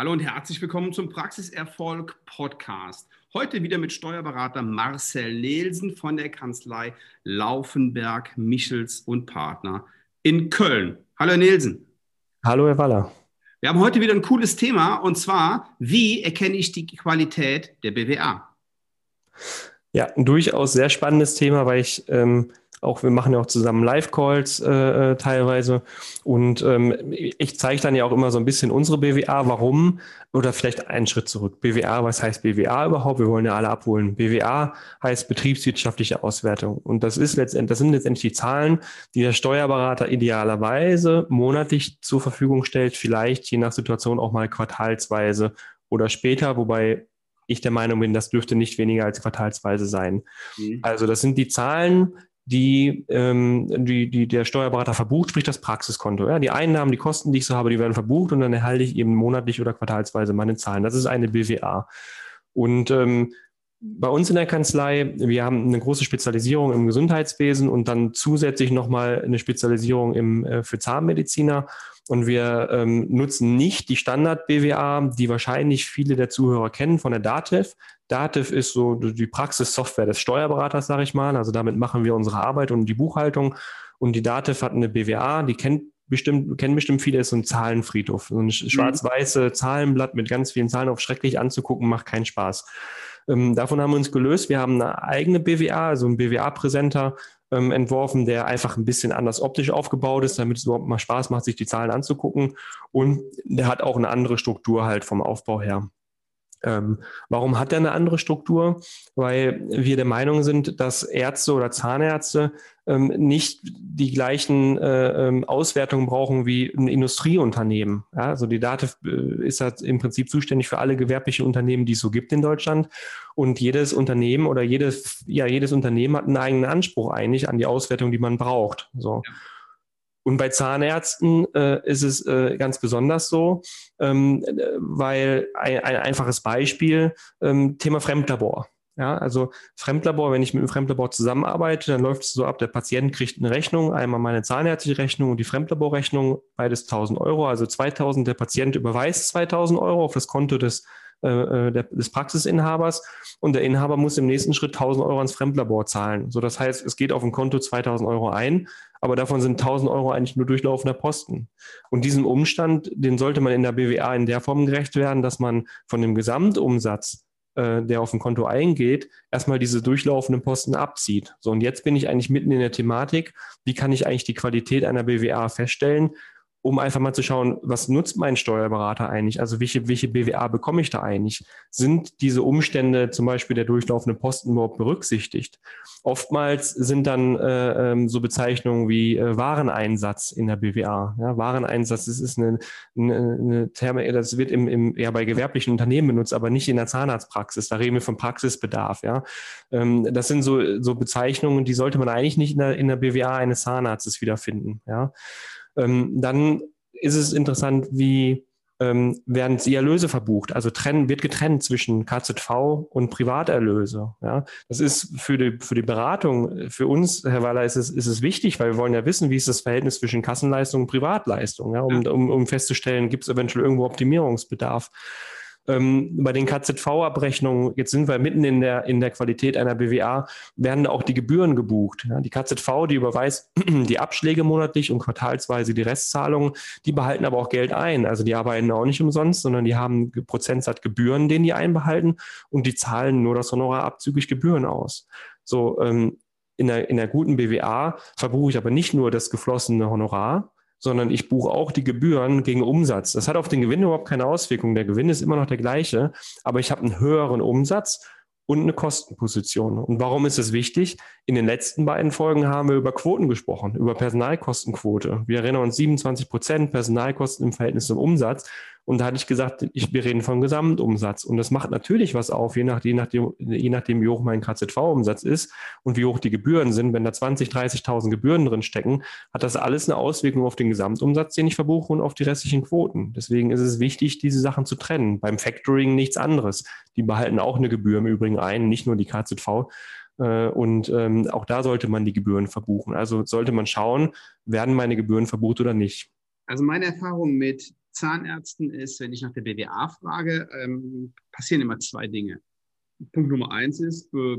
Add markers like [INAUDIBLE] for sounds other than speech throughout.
Hallo und herzlich willkommen zum Praxiserfolg Podcast. Heute wieder mit Steuerberater Marcel Nelsen von der Kanzlei Laufenberg, Michels und Partner in Köln. Hallo Herr Nelsen. Hallo Herr Waller. Wir haben heute wieder ein cooles Thema und zwar, wie erkenne ich die Qualität der BWA? Ja, ein durchaus sehr spannendes Thema, weil ich ähm, auch wir machen ja auch zusammen Live-Calls äh, äh, teilweise. Und ähm, ich zeige dann ja auch immer so ein bisschen unsere BWA, warum, oder vielleicht einen Schritt zurück. BWA, was heißt BWA überhaupt? Wir wollen ja alle abholen. BWA heißt betriebswirtschaftliche Auswertung. Und das ist letztendlich, das sind letztendlich die Zahlen, die der Steuerberater idealerweise monatlich zur Verfügung stellt, vielleicht je nach Situation auch mal quartalsweise oder später, wobei ich der Meinung bin, das dürfte nicht weniger als quartalsweise sein. Mhm. Also das sind die Zahlen, die, ähm, die, die der Steuerberater verbucht, sprich das Praxiskonto. Ja, die Einnahmen, die Kosten, die ich so habe, die werden verbucht und dann erhalte ich eben monatlich oder quartalsweise meine Zahlen. Das ist eine BWA. Und ähm, bei uns in der Kanzlei, wir haben eine große Spezialisierung im Gesundheitswesen und dann zusätzlich nochmal eine Spezialisierung im, äh, für Zahnmediziner. Und wir ähm, nutzen nicht die Standard-BWA, die wahrscheinlich viele der Zuhörer kennen von der DATEV. Dativ ist so die Praxissoftware des Steuerberaters, sage ich mal. Also damit machen wir unsere Arbeit und die Buchhaltung. Und die Dativ hat eine BWA, die kennt bestimmt, kennen bestimmt viele, ist so ein Zahlenfriedhof. So ein mhm. schwarz-weiße Zahlenblatt mit ganz vielen Zahlen auf schrecklich anzugucken, macht keinen Spaß. Ähm, davon haben wir uns gelöst. Wir haben eine eigene BWA, also einen BWA-Präsenter ähm, entworfen, der einfach ein bisschen anders optisch aufgebaut ist, damit es überhaupt mal Spaß macht, sich die Zahlen anzugucken. Und der hat auch eine andere Struktur halt vom Aufbau her. Ähm, warum hat er eine andere Struktur? Weil wir der Meinung sind, dass Ärzte oder Zahnärzte ähm, nicht die gleichen äh, ähm, Auswertungen brauchen wie ein Industrieunternehmen. Ja, also die DATEV äh, ist halt im Prinzip zuständig für alle gewerblichen Unternehmen, die es so gibt in Deutschland. Und jedes Unternehmen oder jedes, ja, jedes Unternehmen hat einen eigenen Anspruch eigentlich an die Auswertung, die man braucht. So. Ja. Und bei Zahnärzten äh, ist es äh, ganz besonders so, ähm, weil ein, ein, einfaches Beispiel, ähm, Thema Fremdlabor. Ja, also Fremdlabor, wenn ich mit einem Fremdlabor zusammenarbeite, dann läuft es so ab, der Patient kriegt eine Rechnung, einmal meine zahnärztliche Rechnung und die Fremdlaborrechnung, beides 1000 Euro, also 2000, der Patient überweist 2000 Euro auf das Konto des äh, äh des Praxisinhabers und der Inhaber muss im nächsten Schritt 1000 Euro ans Fremdlabor zahlen. So, das heißt, es geht auf ein Konto 2000 Euro ein, aber davon sind 1000 Euro eigentlich nur durchlaufender Posten. Und diesem Umstand, den sollte man in der BWA in der Form gerecht werden, dass man von dem Gesamtumsatz, äh, der auf ein Konto eingeht, erstmal diese durchlaufenden Posten abzieht. So, und jetzt bin ich eigentlich mitten in der Thematik, wie kann ich eigentlich die Qualität einer BWA feststellen? Um einfach mal zu schauen, was nutzt mein Steuerberater eigentlich? Also welche, welche BWA bekomme ich da eigentlich? Sind diese Umstände, zum Beispiel der durchlaufende Posten, überhaupt berücksichtigt? Oftmals sind dann äh, ähm, so Bezeichnungen wie äh, Wareneinsatz in der BWA. Ja, Wareneinsatz, das ist eine, eine, eine Terme, das wird im, im, ja, bei gewerblichen Unternehmen benutzt, aber nicht in der Zahnarztpraxis. Da reden wir von Praxisbedarf. Ja, ähm, das sind so, so Bezeichnungen, die sollte man eigentlich nicht in der, in der BWA eines Zahnarztes wiederfinden. Ja. Ähm, dann ist es interessant, wie ähm, werden die Erlöse verbucht. Also trennen, wird getrennt zwischen KZV und Privaterlöse. Ja, das ist für die, für die Beratung, für uns, Herr Waller, ist es, ist es wichtig, weil wir wollen ja wissen, wie ist das Verhältnis zwischen Kassenleistung und Privatleistung, ja, um, um, um festzustellen, gibt es eventuell irgendwo Optimierungsbedarf. Ähm, bei den KZV-Abrechnungen, jetzt sind wir mitten in der, in der Qualität einer BWA, werden auch die Gebühren gebucht. Ja, die KZV, die überweist [CLEARS THROAT] die Abschläge monatlich und quartalsweise die Restzahlungen, die behalten aber auch Geld ein. Also die arbeiten auch nicht umsonst, sondern die haben Prozentsatz Gebühren, den die einbehalten und die zahlen nur das Honorar abzüglich Gebühren aus. So, ähm, in der, in der guten BWA verbuche ich aber nicht nur das geflossene Honorar, sondern ich buche auch die Gebühren gegen Umsatz. Das hat auf den Gewinn überhaupt keine Auswirkung. Der Gewinn ist immer noch der gleiche, aber ich habe einen höheren Umsatz und eine Kostenposition. Und warum ist es wichtig? In den letzten beiden Folgen haben wir über Quoten gesprochen, über Personalkostenquote. Wir erinnern uns 27 Prozent Personalkosten im Verhältnis zum Umsatz. Und da hatte ich gesagt, ich, wir reden von Gesamtumsatz. Und das macht natürlich was auf, je, nach, je, nachdem, je nachdem, wie hoch mein KZV-Umsatz ist und wie hoch die Gebühren sind. Wenn da 20, 30.000 Gebühren drin stecken, hat das alles eine Auswirkung auf den Gesamtumsatz, den ich verbuche und auf die restlichen Quoten. Deswegen ist es wichtig, diese Sachen zu trennen. Beim Factoring nichts anderes. Die behalten auch eine Gebühr im Übrigen ein, nicht nur die KZV. Äh, und ähm, auch da sollte man die Gebühren verbuchen. Also sollte man schauen, werden meine Gebühren verbucht oder nicht. Also meine Erfahrung mit Zahnärzten ist, wenn ich nach der BWA frage, ähm, passieren immer zwei Dinge. Punkt Nummer eins ist, äh,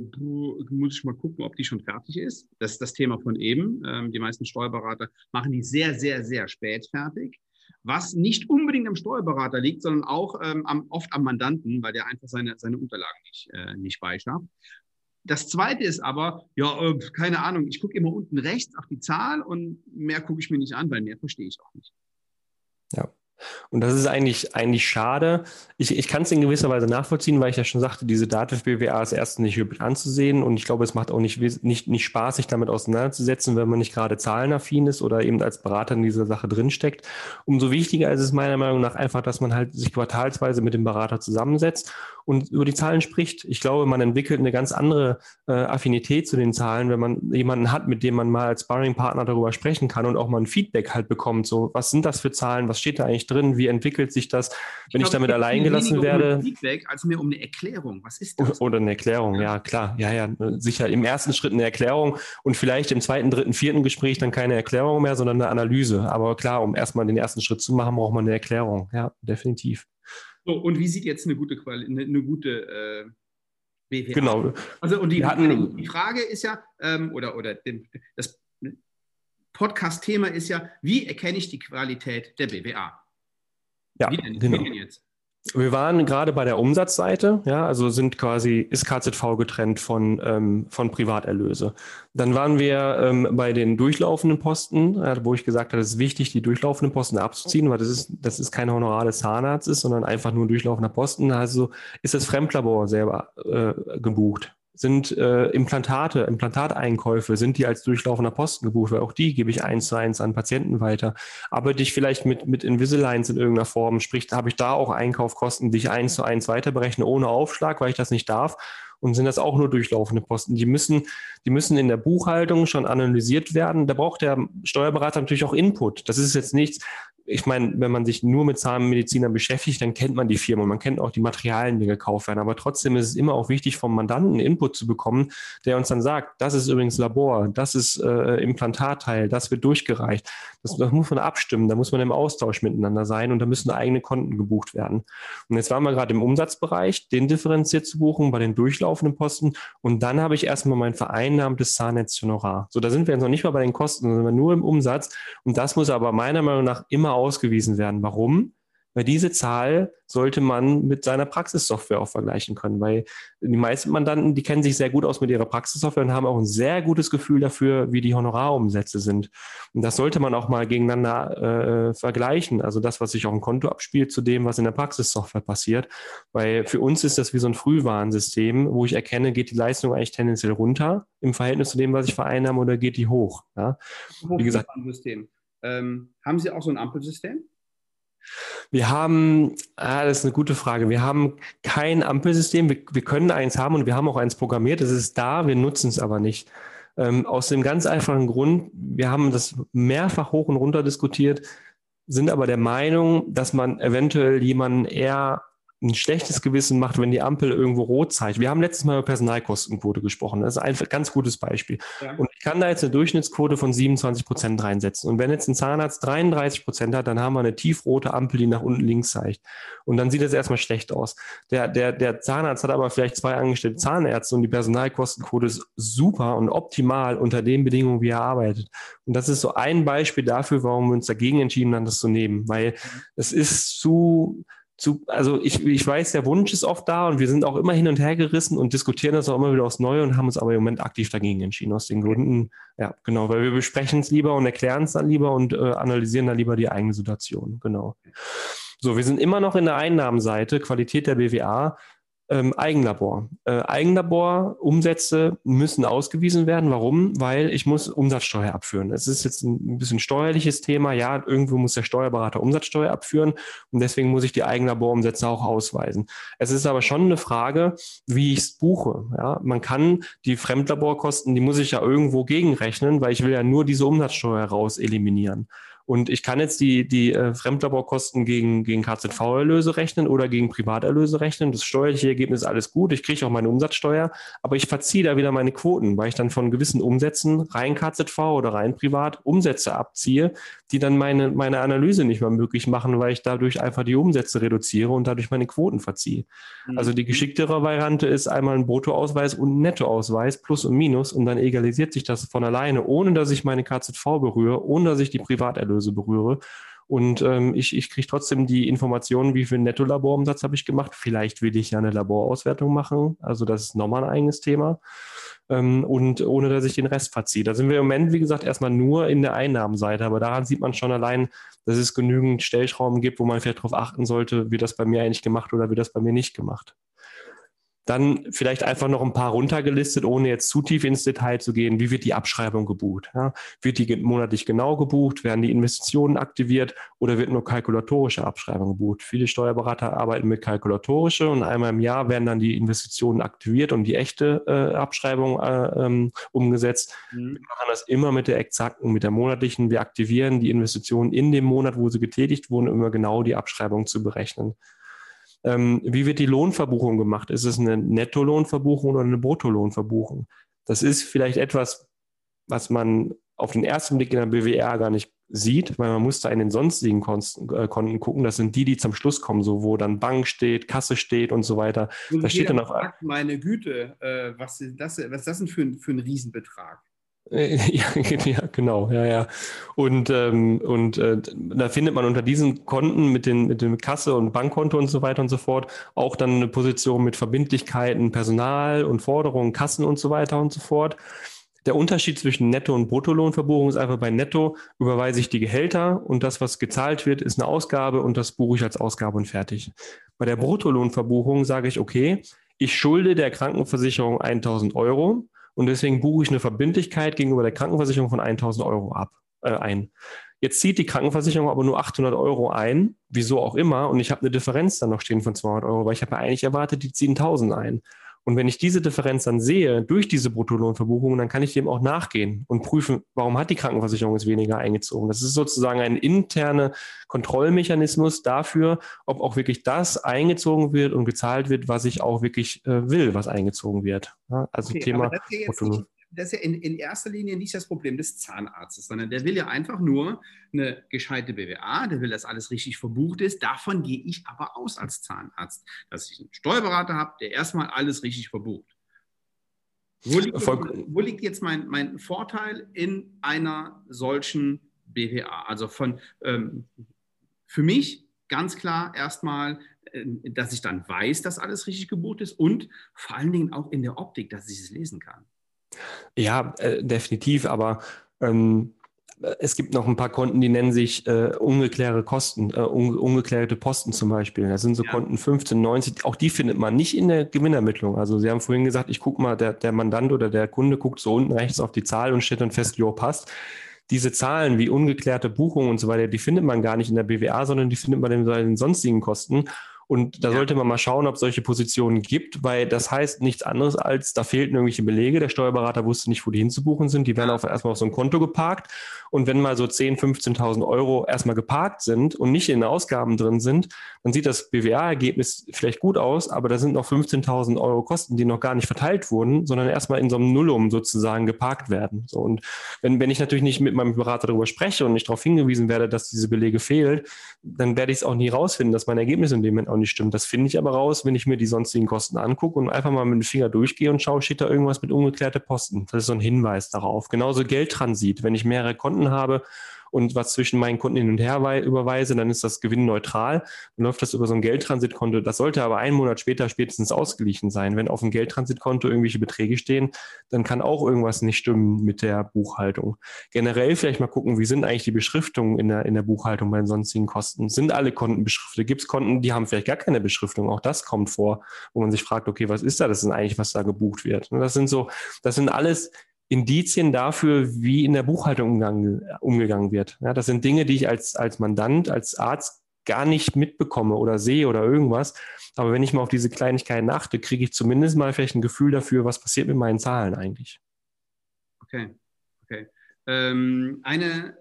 muss ich mal gucken, ob die schon fertig ist. Das ist das Thema von eben. Ähm, die meisten Steuerberater machen die sehr, sehr, sehr spät fertig. Was nicht unbedingt am Steuerberater liegt, sondern auch ähm, am, oft am Mandanten, weil der einfach seine, seine Unterlagen nicht, äh, nicht beischafft. Das zweite ist aber, ja, äh, keine Ahnung, ich gucke immer unten rechts auf die Zahl und mehr gucke ich mir nicht an, weil mehr verstehe ich auch nicht. Ja. Und das ist eigentlich, eigentlich schade. Ich, ich kann es in gewisser Weise nachvollziehen, weil ich ja schon sagte, diese Dativ BWA ist erst nicht hybrid anzusehen und ich glaube, es macht auch nicht, nicht, nicht Spaß, sich damit auseinanderzusetzen, wenn man nicht gerade zahlenaffin ist oder eben als Berater in dieser Sache drinsteckt. Umso wichtiger ist es meiner Meinung nach einfach, dass man halt sich quartalsweise mit dem Berater zusammensetzt und über die Zahlen spricht. Ich glaube, man entwickelt eine ganz andere äh, Affinität zu den Zahlen, wenn man jemanden hat, mit dem man mal als Sparring-Partner darüber sprechen kann und auch mal ein Feedback halt bekommt. So, was sind das für Zahlen? Was steht da eigentlich drin? Wie entwickelt sich das, wenn ich, ich damit allein gelassen werde? Um Feedback als mehr um eine Erklärung. Was ist das? Oder eine Erklärung, ja. klar. Ja, ja, sicher. Im ersten Schritt eine Erklärung und vielleicht im zweiten, dritten, vierten Gespräch dann keine Erklärung mehr, sondern eine Analyse. Aber klar, um erstmal den ersten Schritt zu machen, braucht man eine Erklärung. Ja, definitiv. So, und wie sieht jetzt eine gute Quali eine, eine gute äh, BWA? Genau. Also, und die, hatten, die Frage ist ja, ähm, oder, oder das Podcast-Thema ist ja, wie erkenne ich die Qualität der BWA? Ja, wie denn, genau. Wie denn jetzt? Wir waren gerade bei der Umsatzseite, ja, also sind quasi, ist KZV getrennt von, ähm, von Privaterlöse. Dann waren wir ähm, bei den durchlaufenden Posten, äh, wo ich gesagt habe, es ist wichtig, die durchlaufenden Posten abzuziehen, weil das ist, das ist kein Honorar des Zahnarztes, sondern einfach nur durchlaufender Posten. Also ist das Fremdlabor selber äh, gebucht sind äh, Implantate, Implantateinkäufe, sind die als durchlaufender Posten gebucht, weil auch die gebe ich eins zu eins an Patienten weiter. Arbeite ich vielleicht mit, mit Invisaligns in irgendeiner Form, sprich, habe ich da auch Einkaufkosten, die ich eins zu eins weiter berechne, ohne Aufschlag, weil ich das nicht darf. Und sind das auch nur durchlaufende Posten. Die müssen, die müssen in der Buchhaltung schon analysiert werden. Da braucht der Steuerberater natürlich auch Input. Das ist jetzt nichts, ich meine, wenn man sich nur mit Zahnmedizinern beschäftigt, dann kennt man die Firma, man kennt auch die Materialien, die gekauft werden. Aber trotzdem ist es immer auch wichtig, vom Mandanten Input zu bekommen, der uns dann sagt, das ist übrigens Labor, das ist äh, Implantatteil, das wird durchgereicht. Das, das, muss man abstimmen, da muss man im Austausch miteinander sein und da müssen eigene Konten gebucht werden. Und jetzt waren wir gerade im Umsatzbereich, den differenziert zu buchen bei den durchlaufenden Posten. Und dann habe ich erstmal mein vereinnahmtes Zahnnetz-Honorar. So, da sind wir jetzt noch nicht mal bei den Kosten, sondern nur im Umsatz. Und das muss aber meiner Meinung nach immer ausgewiesen werden. Warum? Weil diese Zahl sollte man mit seiner Praxissoftware auch vergleichen können, weil die meisten Mandanten, die kennen sich sehr gut aus mit ihrer Praxissoftware und haben auch ein sehr gutes Gefühl dafür, wie die Honorarumsätze sind. Und das sollte man auch mal gegeneinander äh, vergleichen. Also das, was sich auf dem Konto abspielt, zu dem, was in der Praxissoftware passiert. Weil für uns ist das wie so ein Frühwarnsystem, wo ich erkenne, geht die Leistung eigentlich tendenziell runter im Verhältnis zu dem, was ich vereinnahme, oder geht die hoch? Ja? Wie gesagt, ähm, haben Sie auch so ein Ampelsystem? Wir haben, ah, das ist eine gute Frage. Wir haben kein Ampelsystem. Wir, wir, können eins haben und wir haben auch eins programmiert. Es ist da, wir nutzen es aber nicht. Ähm, aus dem ganz einfachen Grund, wir haben das mehrfach hoch und runter diskutiert, sind aber der Meinung, dass man eventuell jemanden eher ein schlechtes Gewissen macht, wenn die Ampel irgendwo rot zeigt. Wir haben letztes Mal über Personalkostenquote gesprochen. Das ist ein ganz gutes Beispiel. Ja. Und ich kann da jetzt eine Durchschnittsquote von 27 Prozent reinsetzen. Und wenn jetzt ein Zahnarzt 33 Prozent hat, dann haben wir eine tiefrote Ampel, die nach unten links zeigt. Und dann sieht das erstmal schlecht aus. Der, der, der Zahnarzt hat aber vielleicht zwei angestellte Zahnärzte und die Personalkostenquote ist super und optimal unter den Bedingungen, wie er arbeitet. Und das ist so ein Beispiel dafür, warum wir uns dagegen entschieden haben, das zu nehmen. Weil es ist zu, zu, also ich, ich weiß, der Wunsch ist oft da und wir sind auch immer hin und her gerissen und diskutieren das auch immer wieder aufs Neue und haben uns aber im Moment aktiv dagegen entschieden, aus den Gründen, ja, genau, weil wir besprechen es lieber und erklären es dann lieber und äh, analysieren dann lieber die eigene Situation, genau. So, wir sind immer noch in der Einnahmenseite, Qualität der BWA. Ähm, Eigenlabor. Äh, Eigenlabor-Umsätze müssen ausgewiesen werden. Warum? Weil ich muss Umsatzsteuer abführen. Es ist jetzt ein bisschen steuerliches Thema. Ja, irgendwo muss der Steuerberater Umsatzsteuer abführen und deswegen muss ich die Eigenlaborumsätze auch ausweisen. Es ist aber schon eine Frage, wie ich es buche. Ja, man kann die Fremdlaborkosten, die muss ich ja irgendwo gegenrechnen, weil ich will ja nur diese Umsatzsteuer raus eliminieren. Und ich kann jetzt die, die äh, Fremdlaborkosten gegen, gegen KZV-Erlöse rechnen oder gegen Privaterlöse rechnen. Das steuerliche Ergebnis ist alles gut. Ich kriege auch meine Umsatzsteuer, aber ich verziehe da wieder meine Quoten, weil ich dann von gewissen Umsätzen rein KZV oder rein privat Umsätze abziehe, die dann meine, meine Analyse nicht mehr möglich machen, weil ich dadurch einfach die Umsätze reduziere und dadurch meine Quoten verziehe. Mhm. Also die geschicktere Variante ist einmal ein Bruttoausweis und ein Nettoausweis, Plus und Minus, und dann egalisiert sich das von alleine, ohne dass ich meine KZV berühre, ohne dass ich die Privaterlöse Ablöse berühre. Und ähm, ich, ich kriege trotzdem die Informationen, wie viel Netto-Laborumsatz habe ich gemacht. Vielleicht will ich ja eine Laborauswertung machen. Also das ist nochmal ein eigenes Thema. Ähm, und ohne dass ich den Rest verziehe. Da sind wir im Moment, wie gesagt, erstmal nur in der Einnahmenseite. Aber daran sieht man schon allein, dass es genügend Stellschrauben gibt, wo man vielleicht darauf achten sollte, wird das bei mir eigentlich gemacht oder wird das bei mir nicht gemacht. Dann vielleicht einfach noch ein paar runtergelistet, ohne jetzt zu tief ins Detail zu gehen. Wie wird die Abschreibung gebucht? Ja, wird die monatlich genau gebucht? Werden die Investitionen aktiviert oder wird nur kalkulatorische Abschreibung gebucht? Viele Steuerberater arbeiten mit kalkulatorische und einmal im Jahr werden dann die Investitionen aktiviert und die echte äh, Abschreibung äh, ähm, umgesetzt. Mhm. Wir machen das immer mit der exakten, mit der monatlichen. Wir aktivieren die Investitionen in dem Monat, wo sie getätigt wurden, um immer genau die Abschreibung zu berechnen. Ähm, wie wird die Lohnverbuchung gemacht? Ist es eine Nettolohnverbuchung oder eine Bruttolohnverbuchung? Das ist vielleicht etwas, was man auf den ersten Blick in der BWR gar nicht sieht, weil man muss da in den sonstigen äh, Konten gucken. Das sind die, die zum Schluss kommen, so wo dann Bank steht, Kasse steht und so weiter. Und da steht dann auf. Meine Güte, äh, was, ist das, was ist das denn für ein, für ein Riesenbetrag? [LAUGHS] Ja, ja, genau, ja, ja. Und, ähm, und äh, da findet man unter diesen Konten mit, den, mit dem Kasse und Bankkonto und so weiter und so fort auch dann eine Position mit Verbindlichkeiten, Personal und Forderungen, Kassen und so weiter und so fort. Der Unterschied zwischen Netto- und Bruttolohnverbuchung ist einfach bei Netto überweise ich die Gehälter und das, was gezahlt wird, ist eine Ausgabe und das buche ich als Ausgabe und fertig. Bei der Bruttolohnverbuchung sage ich, okay, ich schulde der Krankenversicherung 1000 Euro und deswegen buche ich eine Verbindlichkeit gegenüber der Krankenversicherung von 1000 Euro ab, äh, ein. Jetzt zieht die Krankenversicherung aber nur 800 Euro ein, wieso auch immer, und ich habe eine Differenz dann noch stehen von 200 Euro, weil ich habe ja eigentlich erwartet, die ziehen 1000 ein. Und wenn ich diese Differenz dann sehe durch diese Bruttolohnverbuchung, dann kann ich dem auch nachgehen und prüfen, warum hat die Krankenversicherung jetzt weniger eingezogen. Das ist sozusagen ein interner Kontrollmechanismus dafür, ob auch wirklich das eingezogen wird und gezahlt wird, was ich auch wirklich äh, will, was eingezogen wird. Ja, also okay, Thema Bruttolohnverbuchung das ist ja in, in, erster Linie nicht das Problem des Zahnarztes, sondern der will ja einfach nur eine gescheite BWA, der will, dass alles richtig verbucht ist. Davon gehe ich aber aus als Zahnarzt, dass ich einen Steuerberater habe, der erstmal alles richtig verbucht. Wo liegt, jetzt, wo liegt jetzt mein, mein, Vorteil in einer solchen BWA? Also von ähm, für mich ganz klar erstmal, äh, dass ich dann weiß, dass alles richtig gebucht ist und vor allen Dingen auch in der Optik, dass ich es lesen kann. Ja, äh, definitiv, aber ähm, es gibt noch ein paar Konten, die nennen sich äh, ungeklärte Kosten, äh, un ungeklärte Posten zum Beispiel. Das sind so ja. Konten 15, 90, auch die findet man nicht in der Gewinnermittlung. Also Sie haben vorhin gesagt, ich gucke mal, der, der Mandant oder der Kunde guckt so unten rechts auf die Zahl und stellt dann fest, jo, passt. Diese Zahlen wie ungeklärte Buchungen und so weiter, die findet man gar nicht in der BWA, sondern die findet man in den sonstigen Kosten. Und da ja. sollte man mal schauen, ob es solche Positionen gibt, weil das heißt nichts anderes als, da fehlten irgendwelche Belege. Der Steuerberater wusste nicht, wo die hinzubuchen sind. Die werden auf, erstmal auf so ein Konto geparkt. Und wenn mal so 10.000, 15.000 Euro erstmal geparkt sind und nicht in den Ausgaben drin sind, dann sieht das BWA-Ergebnis vielleicht gut aus, aber da sind noch 15.000 Euro Kosten, die noch gar nicht verteilt wurden, sondern erstmal in so einem Nullum sozusagen geparkt werden. So, und wenn, wenn ich natürlich nicht mit meinem Berater darüber spreche und nicht darauf hingewiesen werde, dass diese Belege fehlen, dann werde ich es auch nie rausfinden, dass mein Ergebnis in dem Moment auch nicht stimmt. Das finde ich aber raus, wenn ich mir die sonstigen Kosten angucke und einfach mal mit dem Finger durchgehe und schaue, steht da irgendwas mit ungeklärte Posten. Das ist so ein Hinweis darauf. Genauso Geldtransit. Wenn ich mehrere Konten habe und was zwischen meinen Kunden hin und her überweise, dann ist das gewinnneutral. Dann läuft das über so ein Geldtransitkonto. Das sollte aber einen Monat später spätestens ausgeglichen sein. Wenn auf dem Geldtransitkonto irgendwelche Beträge stehen, dann kann auch irgendwas nicht stimmen mit der Buchhaltung. Generell vielleicht mal gucken, wie sind eigentlich die Beschriftungen in der, in der Buchhaltung bei den sonstigen Kosten? Sind alle Konten beschriftet? Gibt es Konten, die haben vielleicht gar keine Beschriftung? Auch das kommt vor, wo man sich fragt, okay, was ist da? Das ist eigentlich, was da gebucht wird. Das sind so, das sind alles Indizien dafür, wie in der Buchhaltung umgang, umgegangen wird. Ja, das sind Dinge, die ich als, als Mandant, als Arzt gar nicht mitbekomme oder sehe oder irgendwas. Aber wenn ich mal auf diese Kleinigkeiten achte, kriege ich zumindest mal vielleicht ein Gefühl dafür, was passiert mit meinen Zahlen eigentlich. Okay, okay. Ähm, eine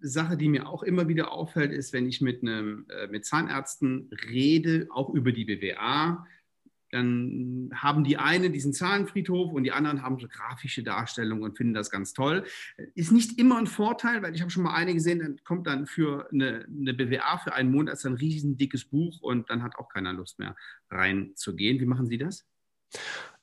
Sache, die mir auch immer wieder auffällt, ist, wenn ich mit, einem, äh, mit Zahnärzten rede, auch über die BWA, dann haben die einen diesen Zahlenfriedhof und die anderen haben so grafische Darstellungen und finden das ganz toll. Ist nicht immer ein Vorteil, weil ich habe schon mal eine gesehen, dann kommt dann für eine, eine BWA für einen Monat ein riesen dickes Buch und dann hat auch keiner Lust mehr reinzugehen. Wie machen Sie das?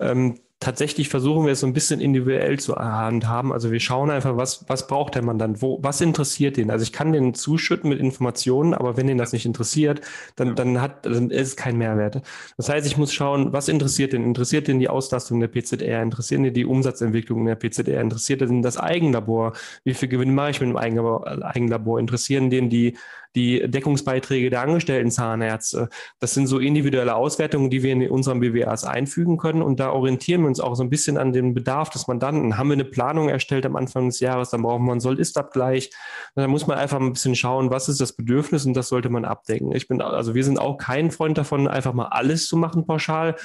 Ähm, tatsächlich versuchen wir es so ein bisschen individuell zu handhaben. Also wir schauen einfach, was, was braucht der Mandant, wo, was interessiert den? Also ich kann den zuschütten mit Informationen, aber wenn den das nicht interessiert, dann, dann hat, dann ist es kein Mehrwert. Das heißt, ich muss schauen, was interessiert den? Interessiert den die Auslastung der PZR? Interessiert den die Umsatzentwicklung der PZR? Interessiert den das Eigenlabor? Wie viel Gewinn mache ich mit dem Eigenlabor? Eigenlabor? Interessieren den die, die Deckungsbeiträge der angestellten Zahnärzte? Das sind so individuelle Auswertungen, die wir in unseren BWAs einfügen können und da orientieren wir uns auch so ein bisschen an den Bedarf des Mandanten. Haben wir eine Planung erstellt am Anfang des Jahres, dann brauchen wir einen Soll-Ist-Abgleich. Dann muss man einfach ein bisschen schauen, was ist das Bedürfnis und das sollte man abdecken. Ich bin, also wir sind auch kein Freund davon, einfach mal alles zu machen pauschal,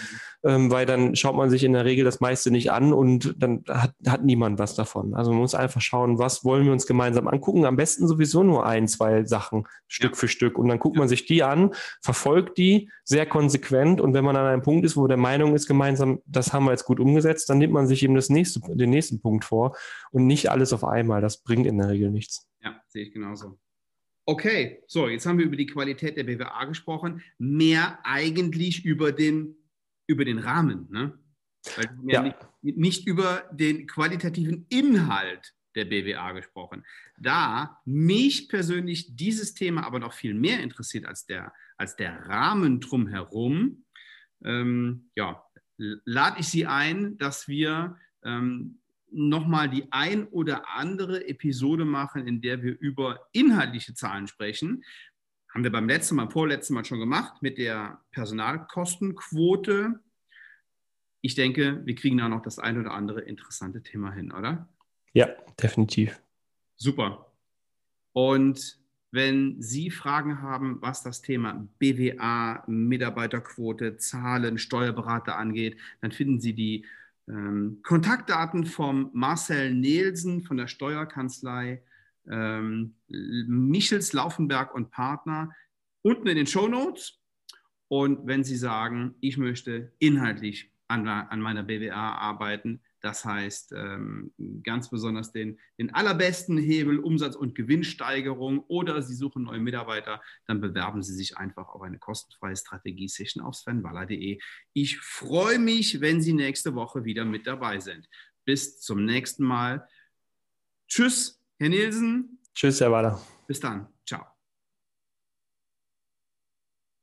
ähm, weil dann schaut man sich in der Regel das meiste nicht an und dann hat, hat niemand was davon. Also man muss einfach schauen, was wollen wir uns gemeinsam angucken. Am besten sowieso nur ein, zwei Sachen Stück ja. für Stück und dann guckt ja. man sich die an, verfolgt die sehr konsequent und wenn man an einem Punkt ist, wo der Meinung ist gemeinsam, das haben wir jetzt gut umgesetzt, dann nimmt man sich eben das nächste, den nächsten Punkt vor und nicht alles auf einmal. Das bringt in der Regel nichts. Ja, sehe ich genauso. Okay, so, jetzt haben wir über die Qualität der BWA gesprochen. Mehr eigentlich über den, über den Rahmen, ne? Weil ja. Nicht, nicht über den qualitativen Inhalt der BWA gesprochen. Da mich persönlich dieses Thema aber noch viel mehr interessiert als der, als der Rahmen drumherum, ähm, ja, lade ich Sie ein, dass wir ähm, nochmal die ein oder andere Episode machen, in der wir über inhaltliche Zahlen sprechen. Haben wir beim letzten Mal, vorletzten Mal schon gemacht mit der Personalkostenquote. Ich denke, wir kriegen da noch das ein oder andere interessante Thema hin, oder? Ja, definitiv. Super. Und wenn Sie Fragen haben, was das Thema BWA, Mitarbeiterquote, Zahlen, Steuerberater angeht, dann finden Sie die ähm, Kontaktdaten vom Marcel Nielsen von der Steuerkanzlei ähm, Michels Laufenberg und Partner unten in den Show Notes. Und wenn Sie sagen, ich möchte inhaltlich an, an meiner BWA arbeiten, das heißt, ähm, ganz besonders den, den allerbesten Hebel Umsatz- und Gewinnsteigerung oder Sie suchen neue Mitarbeiter, dann bewerben Sie sich einfach auf eine kostenfreie Strategie-Session auf svenwaller.de. Ich freue mich, wenn Sie nächste Woche wieder mit dabei sind. Bis zum nächsten Mal. Tschüss, Herr Nielsen. Tschüss, Herr Waller. Bis dann.